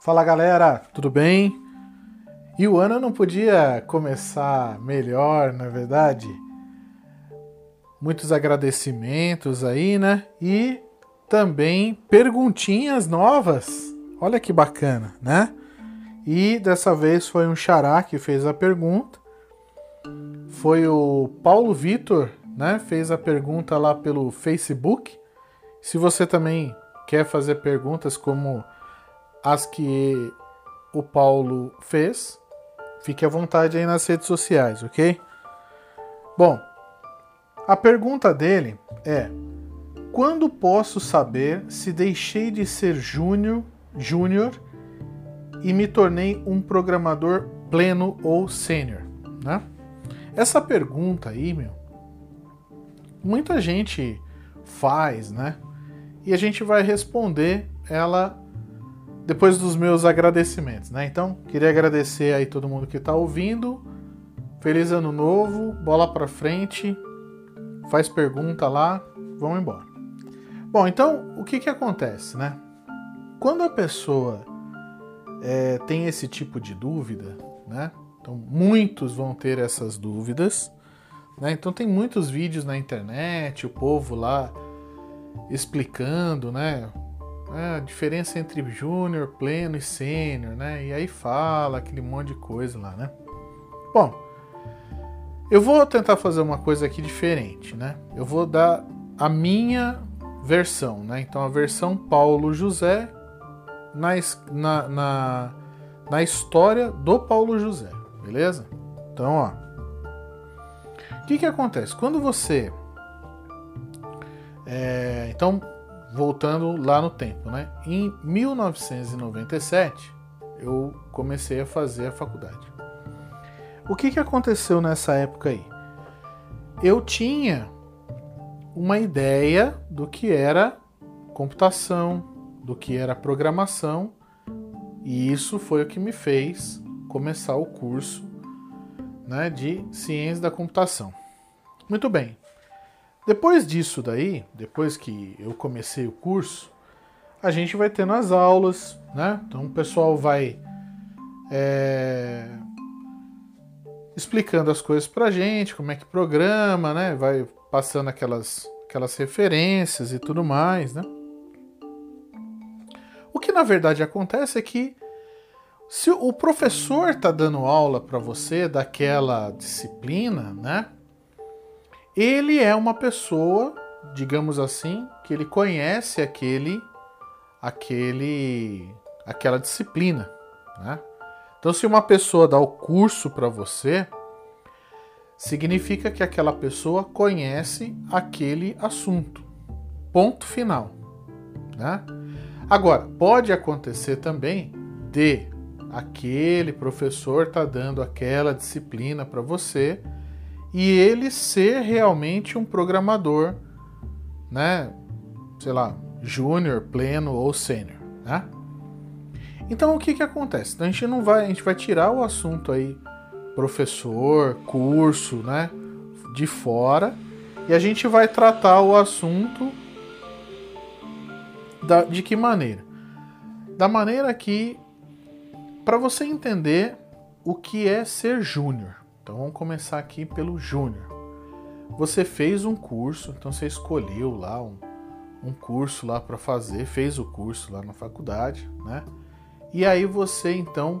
Fala galera, tudo bem? E o ano não podia começar melhor, na é verdade? Muitos agradecimentos aí, né? E também perguntinhas novas. Olha que bacana, né? E dessa vez foi um xará que fez a pergunta. Foi o Paulo Vitor, né? Fez a pergunta lá pelo Facebook. Se você também quer fazer perguntas como as que o Paulo fez, fique à vontade aí nas redes sociais, ok? Bom, a pergunta dele é: quando posso saber se deixei de ser júnior, júnior e me tornei um programador pleno ou sênior, né? Essa pergunta aí, meu, muita gente faz, né? E a gente vai responder ela depois dos meus agradecimentos, né? Então, queria agradecer aí todo mundo que está ouvindo. Feliz ano novo, bola para frente, faz pergunta lá, vamos embora. Bom, então o que que acontece, né? Quando a pessoa é, tem esse tipo de dúvida, né? Então muitos vão ter essas dúvidas, né? Então tem muitos vídeos na internet, o povo lá explicando, né? É, a diferença entre júnior, pleno e sênior, né? E aí fala aquele monte de coisa lá, né? Bom, eu vou tentar fazer uma coisa aqui diferente, né? Eu vou dar a minha versão, né? Então a versão Paulo José na, na, na, na história do Paulo José, beleza? Então, ó. O que, que acontece? Quando você. É, então, voltando lá no tempo, né? Em 1997, eu comecei a fazer a faculdade. O que, que aconteceu nessa época aí? Eu tinha uma ideia do que era computação, do que era programação, e isso foi o que me fez começar o curso né, de ciência da computação. Muito bem. Depois disso daí, depois que eu comecei o curso, a gente vai tendo as aulas, né? Então o pessoal vai é, explicando as coisas pra gente, como é que programa, né? Vai passando aquelas, aquelas referências e tudo mais, né? O que na verdade acontece é que se o professor está dando aula para você daquela disciplina, né? Ele é uma pessoa, digamos assim, que ele conhece aquele aquele aquela disciplina, né? Então se uma pessoa dá o curso para você, significa que aquela pessoa conhece aquele assunto. Ponto final, né? Agora, pode acontecer também de aquele professor tá dando aquela disciplina para você e ele ser realmente um programador, né? Sei lá, júnior, pleno ou sênior, né? Então o que que acontece? Então, a gente não vai, a gente vai tirar o assunto aí professor, curso, né, de fora e a gente vai tratar o assunto da, de que maneira? Da maneira que, para você entender o que é ser júnior. Então vamos começar aqui pelo júnior. Você fez um curso, então você escolheu lá um, um curso lá para fazer, fez o curso lá na faculdade, né? E aí você então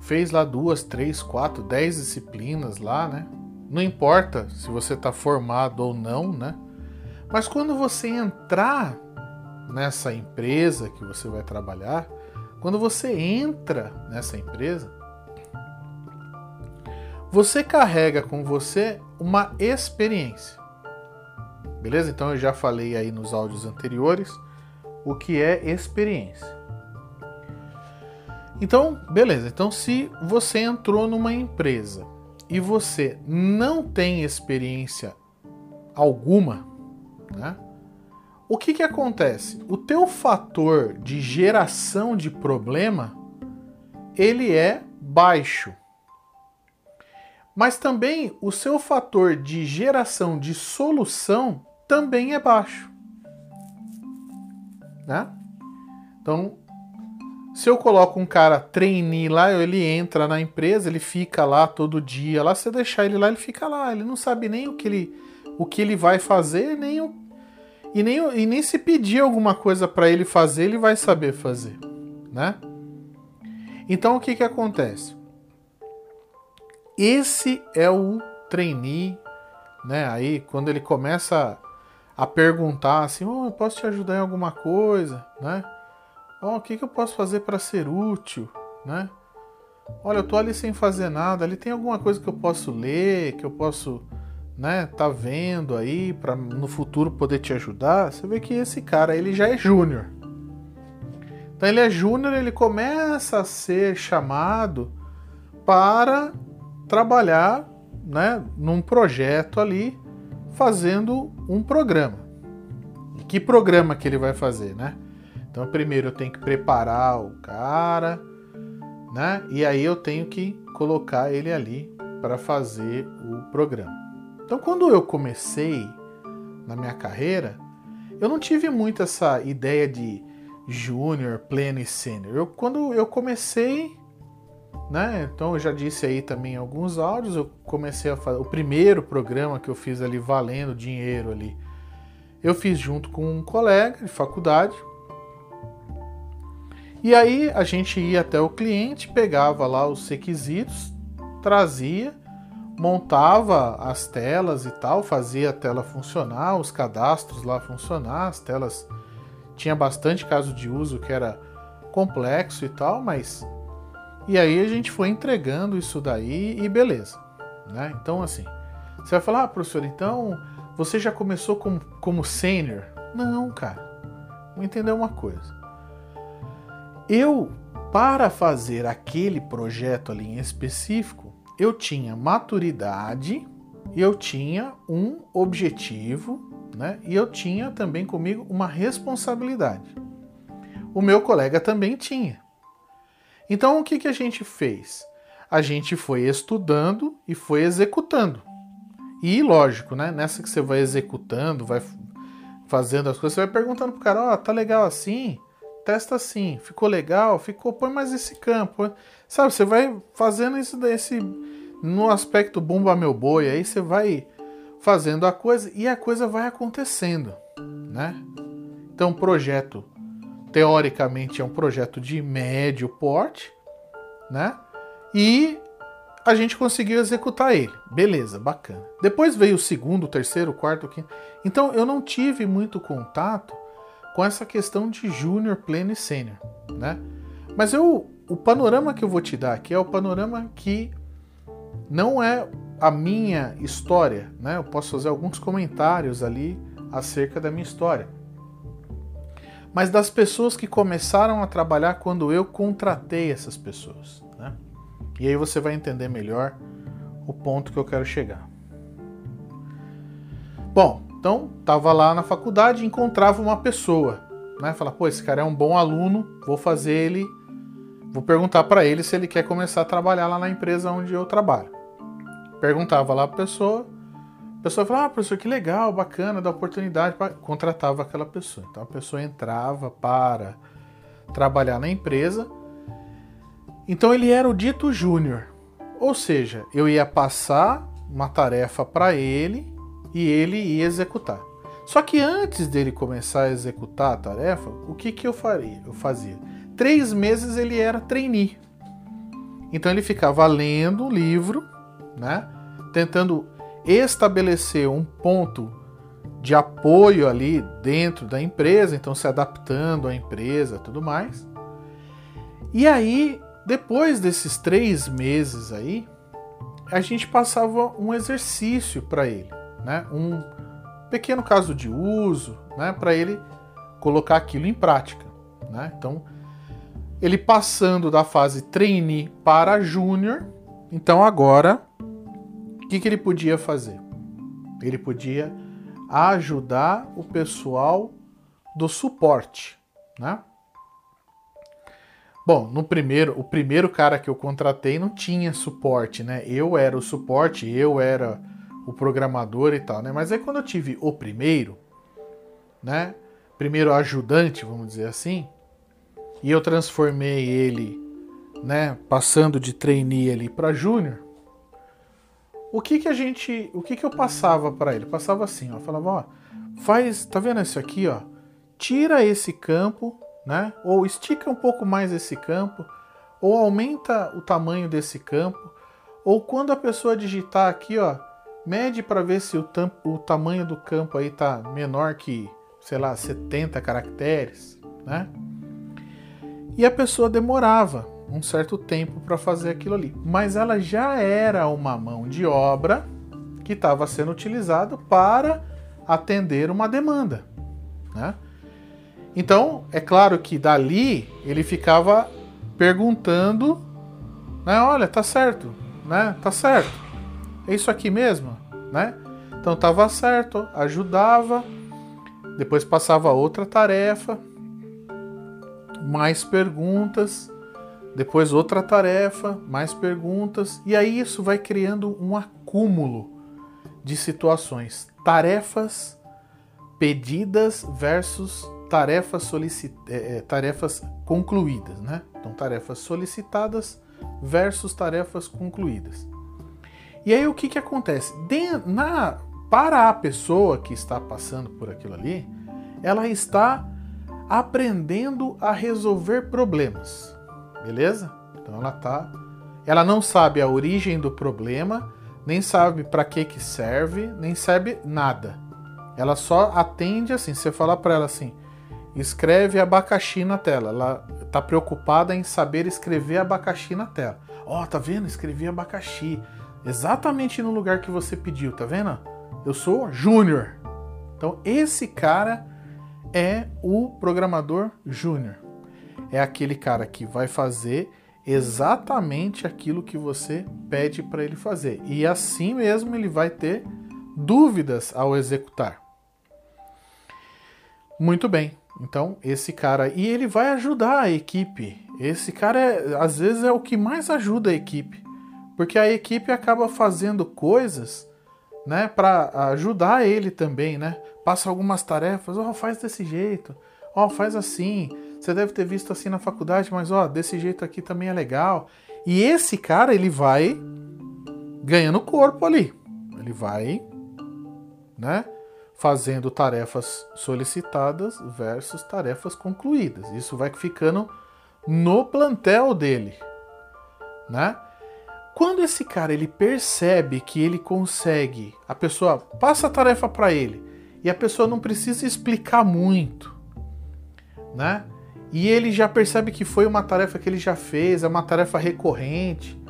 fez lá duas, três, quatro, dez disciplinas lá, né? Não importa se você está formado ou não, né? Mas quando você entrar nessa empresa que você vai trabalhar, quando você entra nessa empresa, você carrega com você uma experiência. Beleza? Então eu já falei aí nos áudios anteriores o que é experiência. Então, beleza. Então, se você entrou numa empresa e você não tem experiência alguma, né? O que, que acontece? O teu fator de geração de problema ele é baixo. Mas também o seu fator de geração de solução também é baixo. Né? Então, Se eu coloco um cara trainee lá, ele entra na empresa, ele fica lá todo dia. Lá, se eu deixar ele lá, ele fica lá. Ele não sabe nem o que ele, o que ele vai fazer, nem o, e, nem, e nem se pedir alguma coisa para ele fazer, ele vai saber fazer, né? Então o que que acontece? Esse é o trainee, né? Aí quando ele começa a perguntar assim, oh, eu posso te ajudar em alguma coisa, né? Oh, o que, que eu posso fazer para ser útil, né? Olha, eu tô ali sem fazer nada, ali tem alguma coisa que eu posso ler, que eu posso, né, tá vendo aí para no futuro poder te ajudar. Você vê que esse cara, ele já é júnior. Então ele é júnior, ele começa a ser chamado para trabalhar, né, num projeto ali fazendo um programa. E que programa que ele vai fazer, né? Então, primeiro eu tenho que preparar o cara, né? E aí eu tenho que colocar ele ali para fazer o programa. Então, quando eu comecei na minha carreira, eu não tive muito essa ideia de júnior, pleno e sênior. Eu, quando eu comecei, né? Então eu já disse aí também alguns áudios, eu comecei a fazer o primeiro programa que eu fiz ali valendo dinheiro ali. Eu fiz junto com um colega de faculdade. E aí a gente ia até o cliente, pegava lá os requisitos, trazia, montava as telas e tal, fazia a tela funcionar, os cadastros lá funcionar, as telas tinha bastante caso de uso que era complexo e tal, mas e aí a gente foi entregando isso daí e beleza. Né? Então, assim, você vai falar, ah, professor, então você já começou como, como sênior? Não, cara. Vou entender uma coisa. Eu, para fazer aquele projeto ali em específico, eu tinha maturidade eu tinha um objetivo, né? E eu tinha também comigo uma responsabilidade. O meu colega também tinha. Então o que, que a gente fez? A gente foi estudando e foi executando. E lógico, né? Nessa que você vai executando, vai fazendo as coisas, você vai perguntando pro cara, ó, oh, tá legal assim? Testa assim, ficou legal? Ficou, põe mais esse campo. Sabe, você vai fazendo isso desse no aspecto bomba meu boi, aí você vai fazendo a coisa e a coisa vai acontecendo, né? Então, projeto teoricamente é um projeto de médio porte, né? E a gente conseguiu executar ele. Beleza, bacana. Depois veio o segundo, o terceiro, o quarto, o quinto. Então eu não tive muito contato com essa questão de júnior, pleno e sênior, né? Mas eu, o panorama que eu vou te dar aqui é o panorama que não é a minha história, né? Eu posso fazer alguns comentários ali acerca da minha história mas das pessoas que começaram a trabalhar quando eu contratei essas pessoas. Né? E aí você vai entender melhor o ponto que eu quero chegar. Bom, então estava lá na faculdade, encontrava uma pessoa, né? Pô, esse cara é um bom aluno, vou fazer ele, vou perguntar para ele se ele quer começar a trabalhar lá na empresa onde eu trabalho. Perguntava lá a pessoa, pessoa fala, ah, professor, que legal, bacana, dá oportunidade, contratava aquela pessoa. Então a pessoa entrava para trabalhar na empresa. Então ele era o dito júnior. Ou seja, eu ia passar uma tarefa para ele e ele ia executar. Só que antes dele começar a executar a tarefa, o que, que eu faria? Eu fazia. Três meses ele era trainee. Então ele ficava lendo o livro, né? Tentando estabelecer um ponto de apoio ali dentro da empresa, então se adaptando à empresa tudo mais. E aí, depois desses três meses aí, a gente passava um exercício para ele, né? um pequeno caso de uso, né? para ele colocar aquilo em prática. Né? Então, ele passando da fase trainee para júnior, então agora que, que ele podia fazer? Ele podia ajudar o pessoal do suporte, né? Bom, no primeiro, o primeiro cara que eu contratei não tinha suporte, né? Eu era o suporte, eu era o programador e tal, né? Mas aí quando eu tive o primeiro, né? Primeiro ajudante, vamos dizer assim, e eu transformei ele, né, passando de trainee ali para júnior, o que que a gente, o que que eu passava para ele? Passava assim, ó, falava, ó, faz, tá vendo isso aqui, ó? Tira esse campo, né? Ou estica um pouco mais esse campo, ou aumenta o tamanho desse campo, ou quando a pessoa digitar aqui, ó, mede para ver se o, o tamanho do campo aí tá menor que, sei lá, 70 caracteres, né? E a pessoa demorava um certo tempo para fazer aquilo ali. Mas ela já era uma mão de obra que estava sendo utilizada para atender uma demanda. Né? Então, é claro que dali ele ficava perguntando, né? Olha, tá certo, né? Tá certo. É isso aqui mesmo, né? Então estava certo, ajudava. Depois passava outra tarefa, mais perguntas, depois outra tarefa, mais perguntas, e aí isso vai criando um acúmulo de situações. Tarefas pedidas versus tarefas, solicit... É, é, tarefas concluídas, né? Então, tarefas solicitadas versus tarefas concluídas. E aí o que, que acontece? De... Na... Para a pessoa que está passando por aquilo ali, ela está aprendendo a resolver problemas. Beleza? Então ela tá ela não sabe a origem do problema, nem sabe para que que serve, nem sabe nada. Ela só atende assim, você falar para ela assim: "Escreve abacaxi na tela". Ela tá preocupada em saber escrever abacaxi na tela. Ó, oh, tá vendo? Escrevi abacaxi. Exatamente no lugar que você pediu, tá vendo? Eu sou júnior. Então esse cara é o programador júnior. É aquele cara que vai fazer exatamente aquilo que você pede para ele fazer. E assim mesmo ele vai ter dúvidas ao executar. Muito bem. Então, esse cara e ele vai ajudar a equipe. Esse cara é, às vezes é o que mais ajuda a equipe, porque a equipe acaba fazendo coisas, né, para ajudar ele também, né? passa algumas tarefas, ó, oh, faz desse jeito, ó, oh, faz assim. Você deve ter visto assim na faculdade, mas ó, desse jeito aqui também é legal. E esse cara, ele vai ganhando corpo ali. Ele vai, né, fazendo tarefas solicitadas versus tarefas concluídas. Isso vai ficando no plantel dele, né? Quando esse cara ele percebe que ele consegue, a pessoa passa a tarefa para ele, e a pessoa não precisa explicar muito, né? E ele já percebe que foi uma tarefa que ele já fez, é uma tarefa recorrente,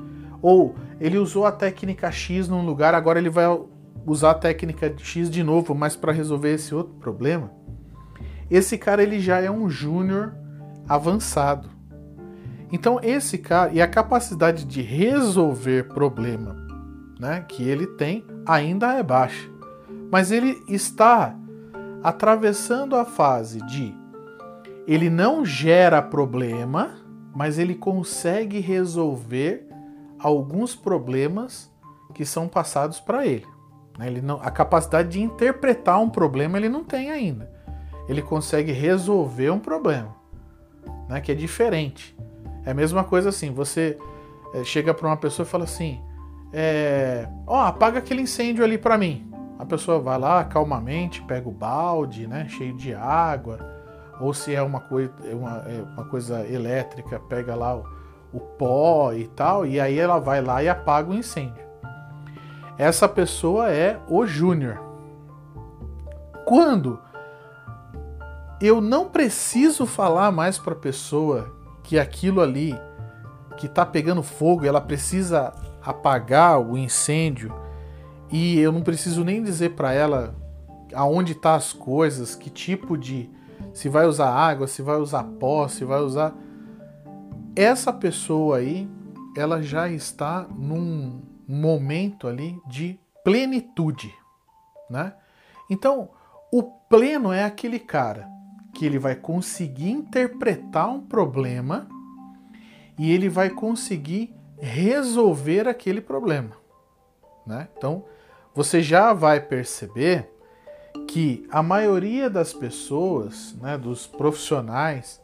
ou ele usou a técnica X num lugar, agora ele vai usar a técnica X de novo, mas para resolver esse outro problema. Esse cara ele já é um júnior avançado. Então esse cara e a capacidade de resolver problema, né, que ele tem ainda é baixa mas ele está atravessando a fase de ele não gera problema, mas ele consegue resolver alguns problemas que são passados para ele. Né? ele não, a capacidade de interpretar um problema ele não tem ainda. Ele consegue resolver um problema, né? que é diferente. É a mesma coisa assim, você é, chega para uma pessoa e fala assim, é, ó, apaga aquele incêndio ali para mim. A pessoa vai lá calmamente, pega o balde, né, cheio de água, ou se é uma, coisa, é uma, é uma coisa elétrica, pega lá o, o pó e tal, e aí ela vai lá e apaga o incêndio. Essa pessoa é o júnior. Quando eu não preciso falar mais para a pessoa que aquilo ali que está pegando fogo, ela precisa apagar o incêndio e eu não preciso nem dizer para ela aonde tá as coisas, que tipo de se vai usar água, se vai usar pó, se vai usar essa pessoa aí, ela já está num momento ali de plenitude, né? Então, o pleno é aquele cara que ele vai conseguir interpretar um problema e ele vai conseguir resolver aquele problema, né? Então, você já vai perceber que a maioria das pessoas, né, dos profissionais,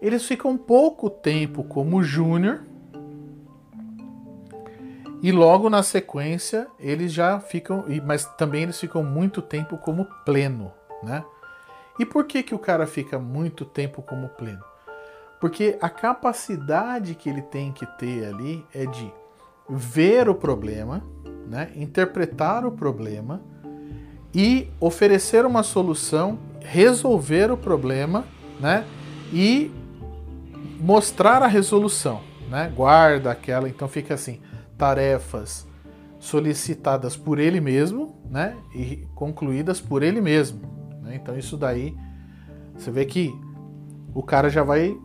eles ficam pouco tempo como júnior e logo na sequência eles já ficam, mas também eles ficam muito tempo como pleno, né? E por que que o cara fica muito tempo como pleno? Porque a capacidade que ele tem que ter ali é de ver o problema, né? interpretar o problema e oferecer uma solução, resolver o problema, né? E mostrar a resolução, né? Guarda aquela, então fica assim, tarefas solicitadas por ele mesmo, né? E concluídas por ele mesmo. Né? Então isso daí você vê que o cara já vai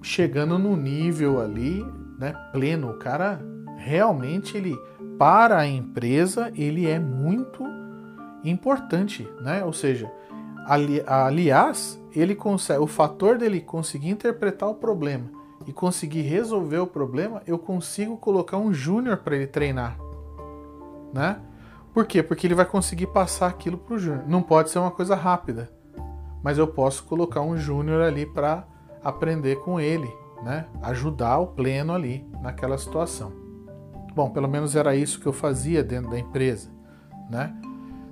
chegando no nível ali, né? Pleno. O cara realmente ele para a empresa ele é muito importante, né? Ou seja, ali, aliás, ele consegue, o fator dele conseguir interpretar o problema e conseguir resolver o problema, eu consigo colocar um júnior para ele treinar, né? Por quê? Porque ele vai conseguir passar aquilo para o júnior. Não pode ser uma coisa rápida, mas eu posso colocar um júnior ali para aprender com ele, né? Ajudar o pleno ali naquela situação. Bom, pelo menos era isso que eu fazia dentro da empresa, né?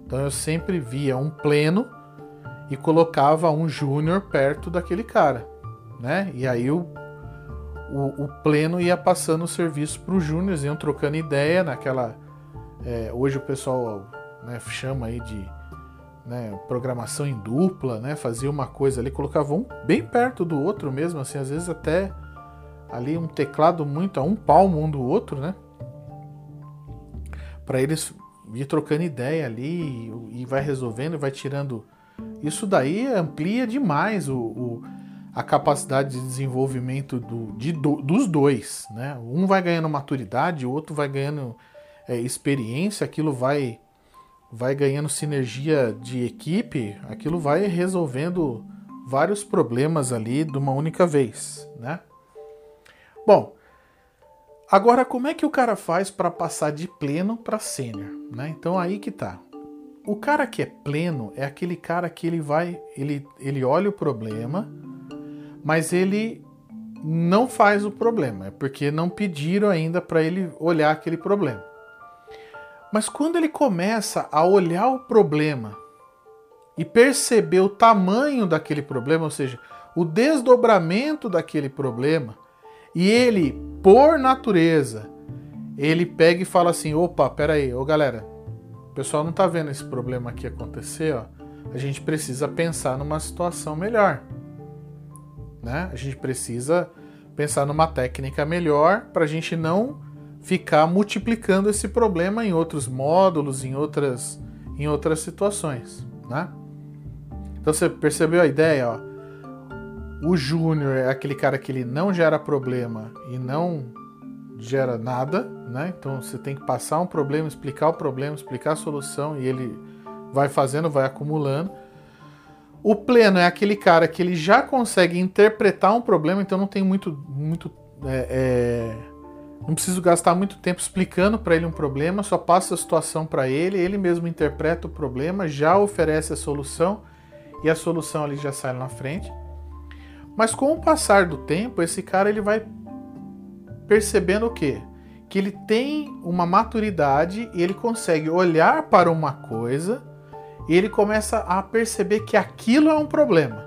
Então eu sempre via um pleno e colocava um júnior perto daquele cara, né? E aí o, o, o pleno ia passando o serviço para os júniores, iam trocando ideia naquela. É, hoje o pessoal né, chama aí de né, programação em dupla, né? Fazia uma coisa ali, colocava um bem perto do outro mesmo, assim, às vezes até ali um teclado muito a um palmo um do outro, né? Para eles ir trocando ideia ali e vai resolvendo, vai tirando. Isso daí amplia demais o, o a capacidade de desenvolvimento do, de, do, dos dois. Né? Um vai ganhando maturidade, o outro vai ganhando é, experiência, aquilo vai, vai ganhando sinergia de equipe, aquilo vai resolvendo vários problemas ali de uma única vez. Né? Bom, Agora, como é que o cara faz para passar de pleno para sênior? Né? Então aí que tá. O cara que é pleno é aquele cara que ele vai, ele, ele olha o problema, mas ele não faz o problema, é porque não pediram ainda para ele olhar aquele problema. Mas quando ele começa a olhar o problema e perceber o tamanho daquele problema, ou seja, o desdobramento daquele problema, e ele, por natureza, ele pega e fala assim: opa, peraí, ô galera, o pessoal não tá vendo esse problema aqui acontecer, ó. A gente precisa pensar numa situação melhor. Né? A gente precisa pensar numa técnica melhor para a gente não ficar multiplicando esse problema em outros módulos, em outras, em outras situações. Né? Então você percebeu a ideia? Ó? O júnior é aquele cara que ele não gera problema e não gera nada, né? Então você tem que passar um problema, explicar o problema, explicar a solução e ele vai fazendo, vai acumulando. O pleno é aquele cara que ele já consegue interpretar um problema, então não tem muito, muito, é, é, não preciso gastar muito tempo explicando para ele um problema, só passa a situação para ele, ele mesmo interpreta o problema, já oferece a solução e a solução ali já sai na frente. Mas com o passar do tempo, esse cara ele vai percebendo o quê? Que ele tem uma maturidade e ele consegue olhar para uma coisa e ele começa a perceber que aquilo é um problema.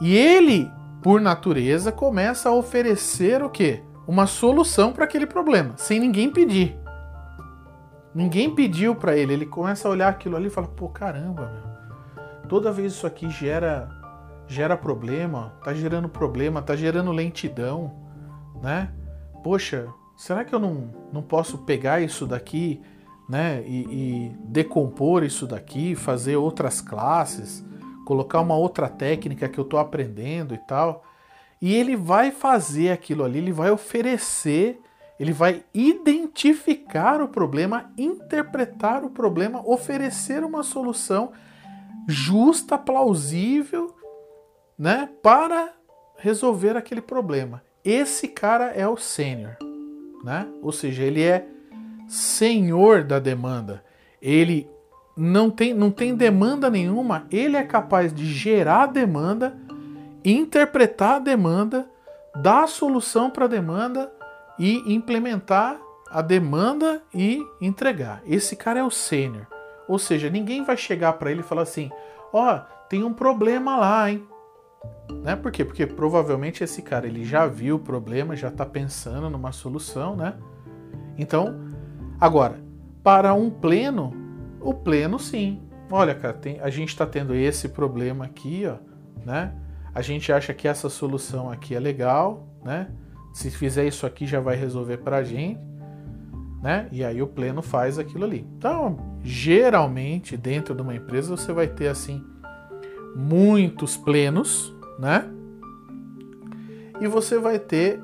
E ele, por natureza, começa a oferecer o quê? Uma solução para aquele problema, sem ninguém pedir. Ninguém pediu para ele, ele começa a olhar aquilo ali e fala: "Pô, caramba, meu. Toda vez isso aqui gera gera problema, tá gerando problema, tá gerando lentidão, né? Poxa, será que eu não, não posso pegar isso daqui, né? E, e decompor isso daqui, fazer outras classes, colocar uma outra técnica que eu tô aprendendo e tal. E ele vai fazer aquilo ali, ele vai oferecer, ele vai identificar o problema, interpretar o problema, oferecer uma solução justa, plausível né, para resolver aquele problema. Esse cara é o sênior, né? Ou seja, ele é senhor da demanda. Ele não tem, não tem demanda nenhuma, ele é capaz de gerar demanda interpretar a demanda, dar a solução para a demanda e implementar a demanda e entregar. Esse cara é o sênior. Ou seja, ninguém vai chegar para ele e falar assim: "Ó, oh, tem um problema lá, hein?" Né? Por quê? Porque provavelmente esse cara ele já viu o problema, já está pensando numa solução, né? Então, agora, para um pleno, o pleno sim. Olha, cara, tem, a gente está tendo esse problema aqui, ó, né? A gente acha que essa solução aqui é legal, né? Se fizer isso aqui já vai resolver para a gente, né? E aí o pleno faz aquilo ali. Então, geralmente dentro de uma empresa você vai ter assim muitos plenos, né? E você vai ter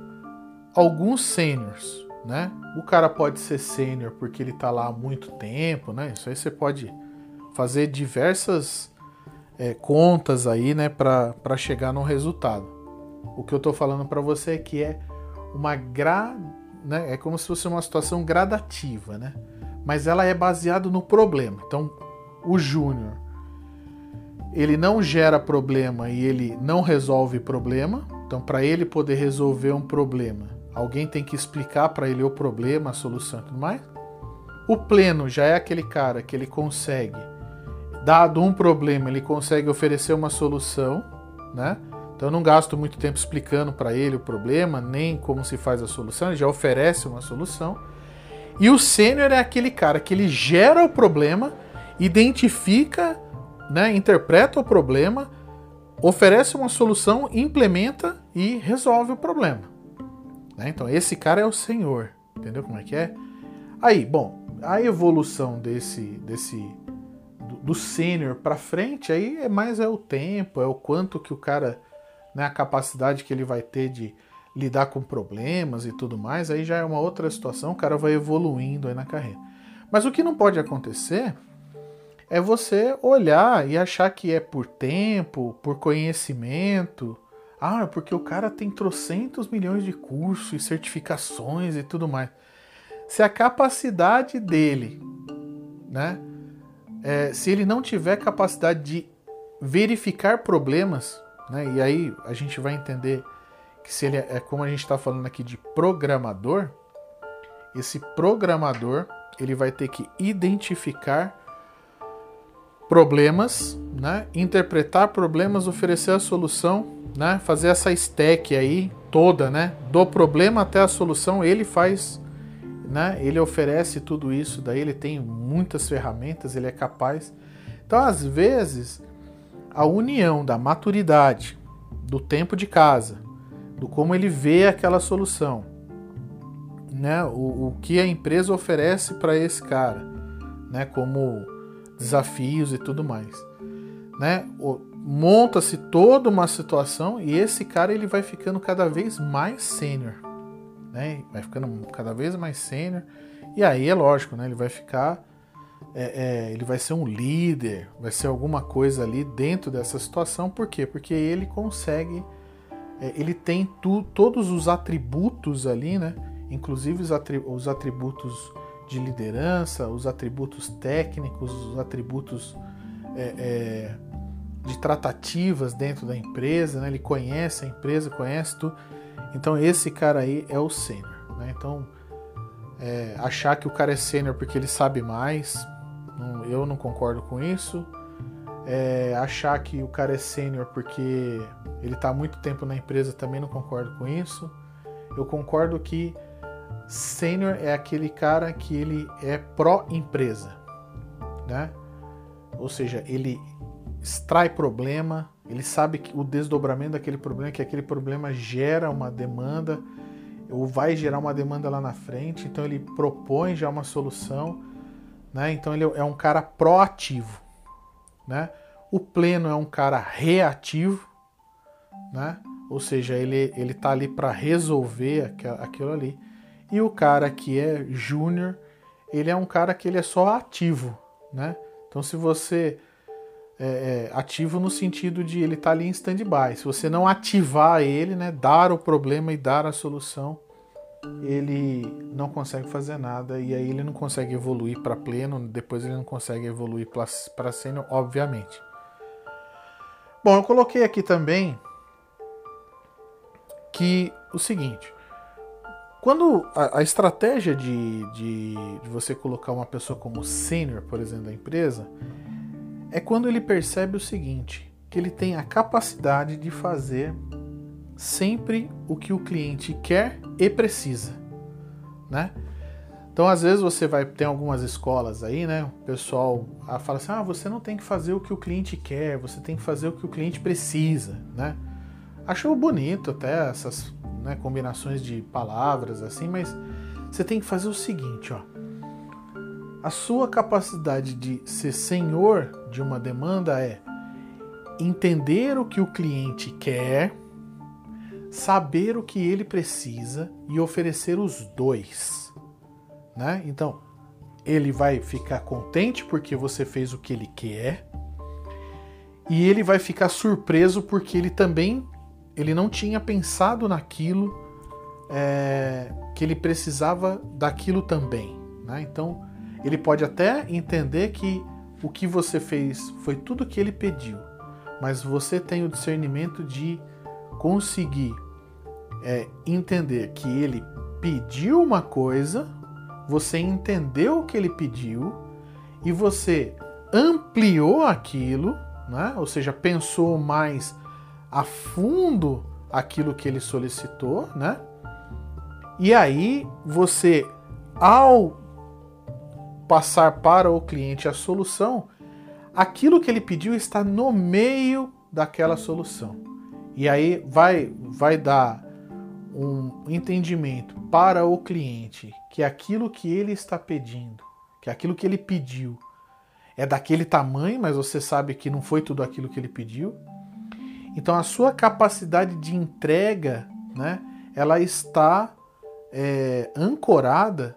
alguns sêniors, né? O cara pode ser sênior porque ele está lá há muito tempo, né? Isso aí você pode fazer diversas é, contas aí, né, para chegar no resultado. O que eu estou falando para você é que é uma gra, né, é como se fosse uma situação gradativa, né? Mas ela é baseada no problema. Então, o júnior ele não gera problema e ele não resolve problema. Então, para ele poder resolver um problema, alguém tem que explicar para ele o problema, a solução e tudo mais. O pleno já é aquele cara que ele consegue, dado um problema, ele consegue oferecer uma solução, né? Então eu não gasto muito tempo explicando para ele o problema, nem como se faz a solução, ele já oferece uma solução. E o sênior é aquele cara que ele gera o problema, identifica né, interpreta o problema, oferece uma solução, implementa e resolve o problema. Né? Então esse cara é o Senhor, entendeu como é que é? Aí, bom, a evolução desse desse do, sênior para frente aí é mais é o tempo, é o quanto que o cara, né, a capacidade que ele vai ter de lidar com problemas e tudo mais, aí já é uma outra situação, o cara vai evoluindo aí na carreira. Mas o que não pode acontecer é você olhar e achar que é por tempo, por conhecimento. Ah, porque o cara tem trocentos milhões de cursos e certificações e tudo mais. Se a capacidade dele, né? É, se ele não tiver capacidade de verificar problemas, né? E aí a gente vai entender que se ele é, é como a gente está falando aqui de programador, esse programador ele vai ter que identificar problemas, né? interpretar problemas, oferecer a solução, né? fazer essa stack aí toda, né? do problema até a solução, ele faz, né? ele oferece tudo isso, daí ele tem muitas ferramentas, ele é capaz. Então, às vezes, a união da maturidade, do tempo de casa, do como ele vê aquela solução, né? o, o que a empresa oferece para esse cara, né? como desafios e tudo mais, né? Monta-se toda uma situação e esse cara ele vai ficando cada vez mais sênior, né? Vai ficando cada vez mais sênior e aí é lógico, né? Ele vai ficar, é, é, ele vai ser um líder, vai ser alguma coisa ali dentro dessa situação. Por quê? Porque ele consegue, é, ele tem tu, todos os atributos ali, né? Inclusive os atributos de liderança, os atributos técnicos, os atributos é, é, de tratativas dentro da empresa, né? ele conhece a empresa, conhece tudo. Então esse cara aí é o sênior. Né? Então é, achar que o cara é sênior porque ele sabe mais, não, eu não concordo com isso. É, achar que o cara é sênior porque ele está muito tempo na empresa também não concordo com isso. Eu concordo que Sênior é aquele cara que ele é pró-empresa, né? Ou seja, ele extrai problema, ele sabe que o desdobramento daquele problema, que aquele problema gera uma demanda, ou vai gerar uma demanda lá na frente, então ele propõe já uma solução, né? Então ele é um cara proativo, né? O pleno é um cara reativo, né? Ou seja, ele ele tá ali para resolver aquilo ali. E o cara que é júnior, ele é um cara que ele é só ativo, né? Então se você é, é, ativo no sentido de ele estar tá ali em stand-by. Se você não ativar ele, né, dar o problema e dar a solução, ele não consegue fazer nada e aí ele não consegue evoluir para pleno, depois ele não consegue evoluir para sênior, obviamente. Bom, eu coloquei aqui também que o seguinte, quando a, a estratégia de, de, de, você colocar uma pessoa como sênior, por exemplo, da empresa, é quando ele percebe o seguinte, que ele tem a capacidade de fazer sempre o que o cliente quer e precisa, né? Então, às vezes você vai ter algumas escolas aí, né? O pessoal fala assim: "Ah, você não tem que fazer o que o cliente quer, você tem que fazer o que o cliente precisa", né? Acho bonito até essas né, combinações de palavras assim, mas você tem que fazer o seguinte, ó. A sua capacidade de ser senhor de uma demanda é entender o que o cliente quer, saber o que ele precisa e oferecer os dois, né? Então, ele vai ficar contente porque você fez o que ele quer, e ele vai ficar surpreso porque ele também ele não tinha pensado naquilo é, que ele precisava daquilo também. Né? Então ele pode até entender que o que você fez foi tudo que ele pediu, mas você tem o discernimento de conseguir é, entender que ele pediu uma coisa, você entendeu o que ele pediu e você ampliou aquilo, né? ou seja, pensou mais a fundo aquilo que ele solicitou, né? E aí você, ao passar para o cliente a solução, aquilo que ele pediu está no meio daquela solução. E aí vai, vai dar um entendimento para o cliente que aquilo que ele está pedindo, que aquilo que ele pediu é daquele tamanho, mas você sabe que não foi tudo aquilo que ele pediu. Então a sua capacidade de entrega, né, ela está é, ancorada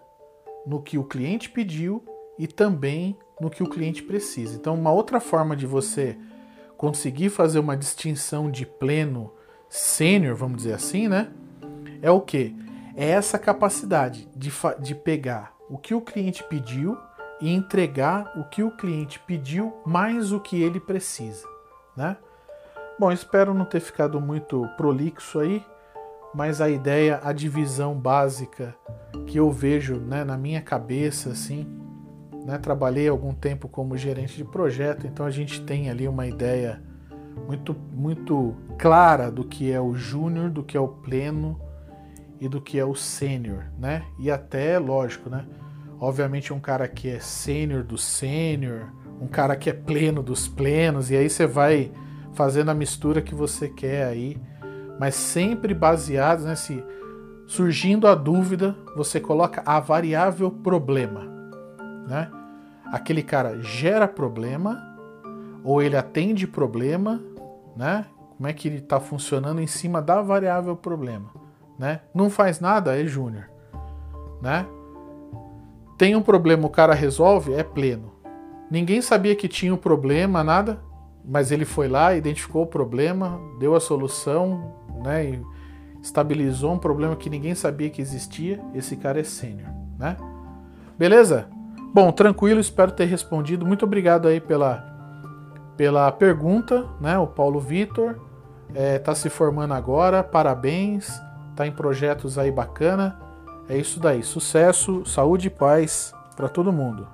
no que o cliente pediu e também no que o cliente precisa. Então uma outra forma de você conseguir fazer uma distinção de pleno sênior, vamos dizer assim, né, é o que? É essa capacidade de, de pegar o que o cliente pediu e entregar o que o cliente pediu mais o que ele precisa, né? Bom, espero não ter ficado muito prolixo aí, mas a ideia, a divisão básica que eu vejo né, na minha cabeça, assim, né, trabalhei algum tempo como gerente de projeto, então a gente tem ali uma ideia muito, muito clara do que é o júnior, do que é o pleno e do que é o sênior, né? E até, lógico, né? Obviamente um cara que é sênior do sênior, um cara que é pleno dos plenos, e aí você vai fazendo a mistura que você quer aí, mas sempre baseados nesse surgindo a dúvida, você coloca a variável problema, né? Aquele cara gera problema ou ele atende problema, né? Como é que ele está funcionando em cima da variável problema, né? Não faz nada é júnior, né? Tem um problema, o cara resolve, é pleno. Ninguém sabia que tinha um problema, nada, mas ele foi lá, identificou o problema, deu a solução, né? Estabilizou um problema que ninguém sabia que existia. Esse cara é sênior, né? Beleza? Bom, tranquilo, espero ter respondido. Muito obrigado aí pela, pela pergunta, né? O Paulo Vitor está é, se formando agora, parabéns, tá em projetos aí bacana. É isso daí, sucesso, saúde e paz para todo mundo.